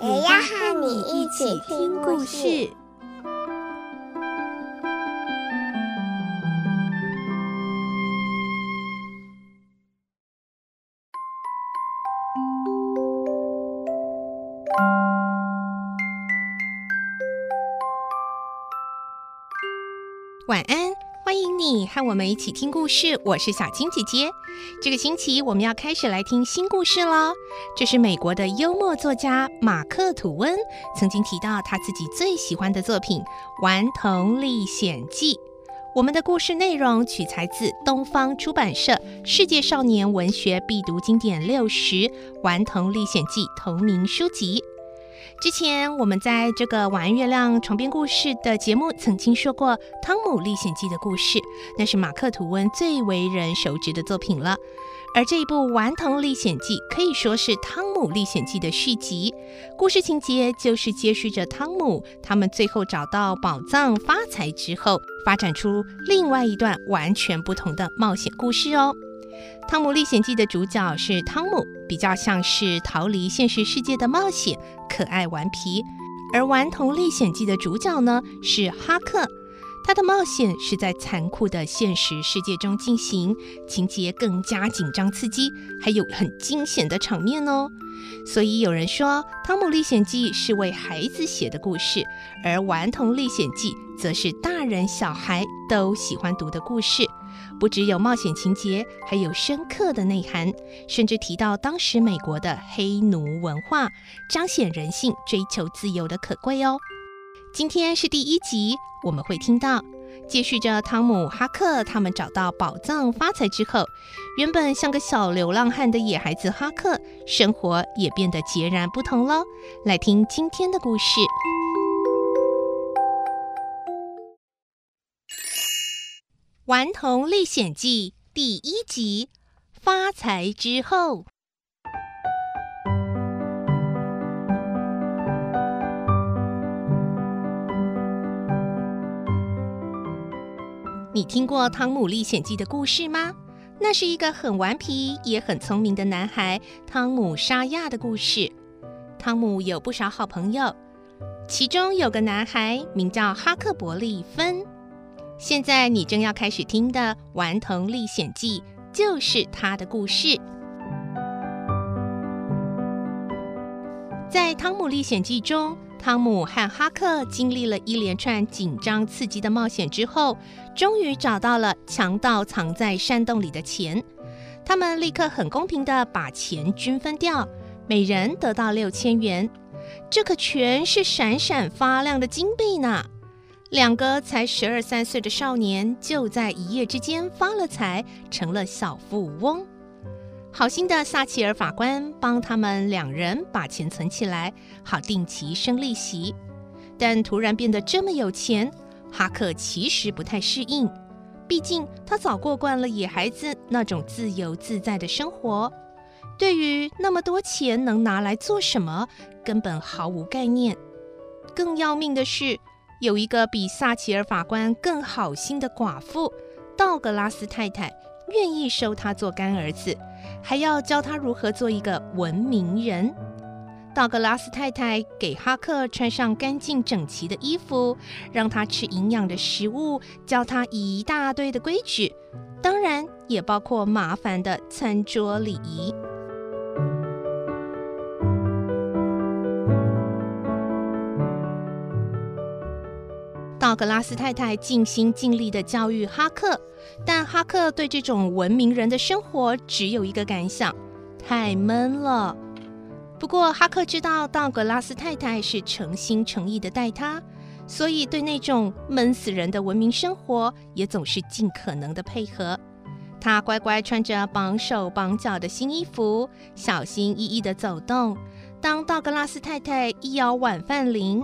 也要和你一起听故事。晚安，欢迎你和我们一起听故事。我是小青姐姐。这个星期我们要开始来听新故事喽。这是美国的幽默作家马克·吐温曾经提到他自己最喜欢的作品《顽童历险记》。我们的故事内容取材自东方出版社《世界少年文学必读经典六十·顽童历险记》同名书籍。之前我们在这个晚安月亮床边故事的节目曾经说过《汤姆历险记》的故事，那是马克·吐温最为人熟知的作品了。而这一部《顽童历险记》可以说是《汤姆历险记》的续集，故事情节就是接续着汤姆他们最后找到宝藏发财之后，发展出另外一段完全不同的冒险故事哦。《汤姆历险记》的主角是汤姆，比较像是逃离现实世界的冒险，可爱顽皮；而《顽童历险记》的主角呢是哈克，他的冒险是在残酷的现实世界中进行，情节更加紧张刺激，还有很惊险的场面哦。所以有人说，《汤姆历险记》是为孩子写的故事，而《顽童历险记》则是大人小孩都喜欢读的故事。不只有冒险情节，还有深刻的内涵，甚至提到当时美国的黑奴文化，彰显人性追求自由的可贵哦。今天是第一集，我们会听到，接续着汤姆、哈克他们找到宝藏发财之后，原本像个小流浪汉的野孩子哈克，生活也变得截然不同了。来听今天的故事。《顽童历险记》第一集：发财之后。你听过《汤姆历险记》的故事吗？那是一个很顽皮也很聪明的男孩汤姆沙亚的故事。汤姆有不少好朋友，其中有个男孩名叫哈克伯利芬。现在你正要开始听的《顽童历险记》就是他的故事。在《汤姆历险记》中，汤姆和哈克经历了一连串紧张刺激的冒险之后，终于找到了强盗藏在山洞里的钱。他们立刻很公平的把钱均分掉，每人得到六千元。这可全是闪闪发亮的金币呢！两个才十二三岁的少年就在一夜之间发了财，成了小富翁。好心的萨切尔法官帮他们两人把钱存起来，好定期生利息。但突然变得这么有钱，哈克其实不太适应，毕竟他早过惯了野孩子那种自由自在的生活，对于那么多钱能拿来做什么，根本毫无概念。更要命的是，有一个比萨奇尔法官更好心的寡妇道格拉斯太太，愿意收他做干儿子，还要教他如何做一个文明人。道格拉斯太太给哈克穿上干净整齐的衣服，让他吃营养的食物，教他一大堆的规矩，当然也包括麻烦的餐桌礼仪。道格拉斯太太尽心尽力地教育哈克，但哈克对这种文明人的生活只有一个感想：太闷了。不过哈克知道道格拉斯太太是诚心诚意地待他，所以对那种闷死人的文明生活也总是尽可能地配合。他乖乖穿着绑手绑脚的新衣服，小心翼翼地走动。当道格拉斯太太一摇晚饭铃，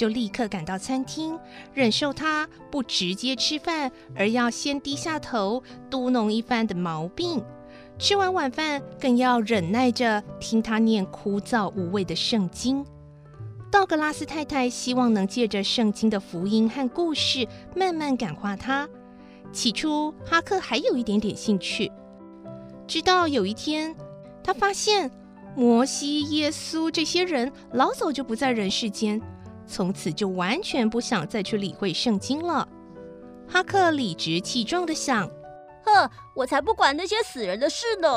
就立刻赶到餐厅，忍受他不直接吃饭，而要先低下头嘟哝一番的毛病。吃完晚饭，更要忍耐着听他念枯燥无味的圣经。道格拉斯太太希望能借着圣经的福音和故事，慢慢感化他。起初，哈克还有一点点兴趣，直到有一天，他发现摩西、耶稣这些人老早就不在人世间，从此就完全不想再去理会圣经了。哈克理直气壮的想：“哼，我才不管那些死人的事呢！”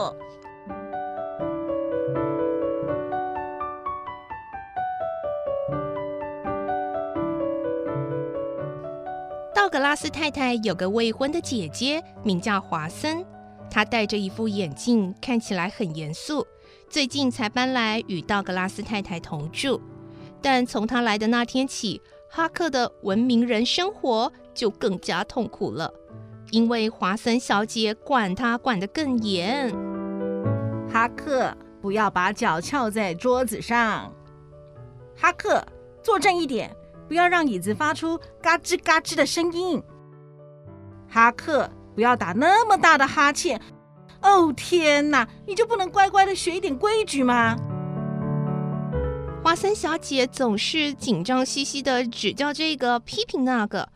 道格拉斯太太有个未婚的姐姐，名叫华森。她戴着一副眼镜，看起来很严肃。最近才搬来与道格拉斯太太同住，但从他来的那天起，哈克的文明人生活就更加痛苦了，因为华森小姐管他管得更严。哈克，不要把脚翘在桌子上。哈克，坐正一点。不要让椅子发出嘎吱嘎吱的声音。哈克，不要打那么大的哈欠。哦，天哪，你就不能乖乖的学一点规矩吗？华森小姐总是紧张兮兮的指教这个批评那个，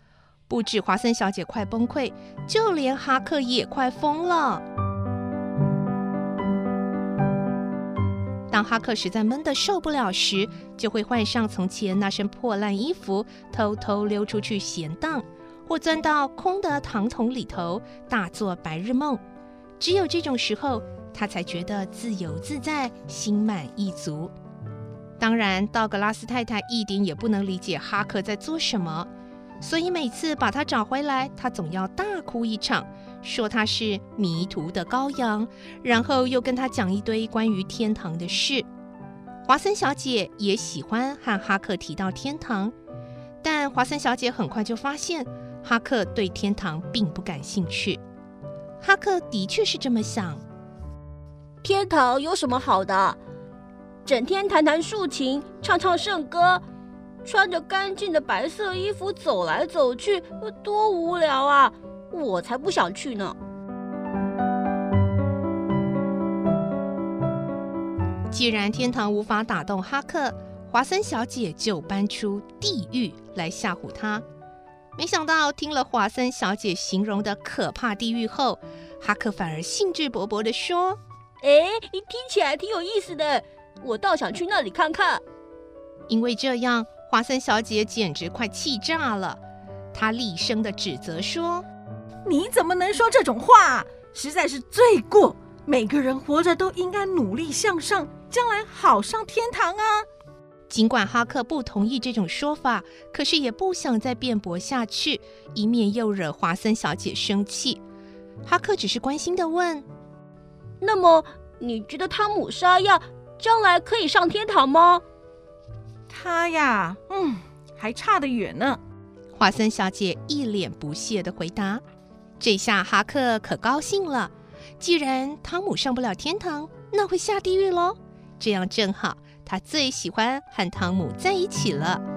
不止华森小姐快崩溃，就连哈克也快疯了。当哈克实在闷得受不了时，就会换上从前那身破烂衣服，偷偷溜出去闲荡，或钻到空的糖桶里头大做白日梦。只有这种时候，他才觉得自由自在，心满意足。当然，道格拉斯太太一点也不能理解哈克在做什么，所以每次把他找回来，他总要大哭一场。说他是迷途的羔羊，然后又跟他讲一堆关于天堂的事。华森小姐也喜欢和哈克提到天堂，但华森小姐很快就发现哈克对天堂并不感兴趣。哈克的确是这么想：天堂有什么好的？整天弹弹竖琴，唱唱圣歌，穿着干净的白色衣服走来走去，多无聊啊！我才不想去呢！既然天堂无法打动哈克，华森小姐就搬出地狱来吓唬他。没想到听了华森小姐形容的可怕地狱后，哈克反而兴致勃勃地说：“哎，你听起来挺有意思的，我倒想去那里看看。”因为这样，华森小姐简直快气炸了，她厉声地指责说。你怎么能说这种话？实在是罪过！每个人活着都应该努力向上，将来好上天堂啊！尽管哈克不同意这种说法，可是也不想再辩驳下去，以免又惹华森小姐生气。哈克只是关心地问：“那么，你觉得汤姆沙亚将来可以上天堂吗？”他呀，嗯，还差得远呢。华森小姐一脸不屑的回答。这下哈克可高兴了，既然汤姆上不了天堂，那会下地狱喽。这样正好，他最喜欢和汤姆在一起了。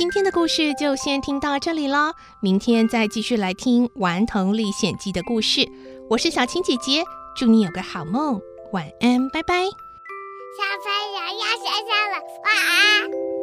今天的故事就先听到这里了，明天再继续来听《顽童历险记》的故事。我是小青姐姐，祝你有个好梦，晚安，拜拜。小朋友要睡觉了，晚安。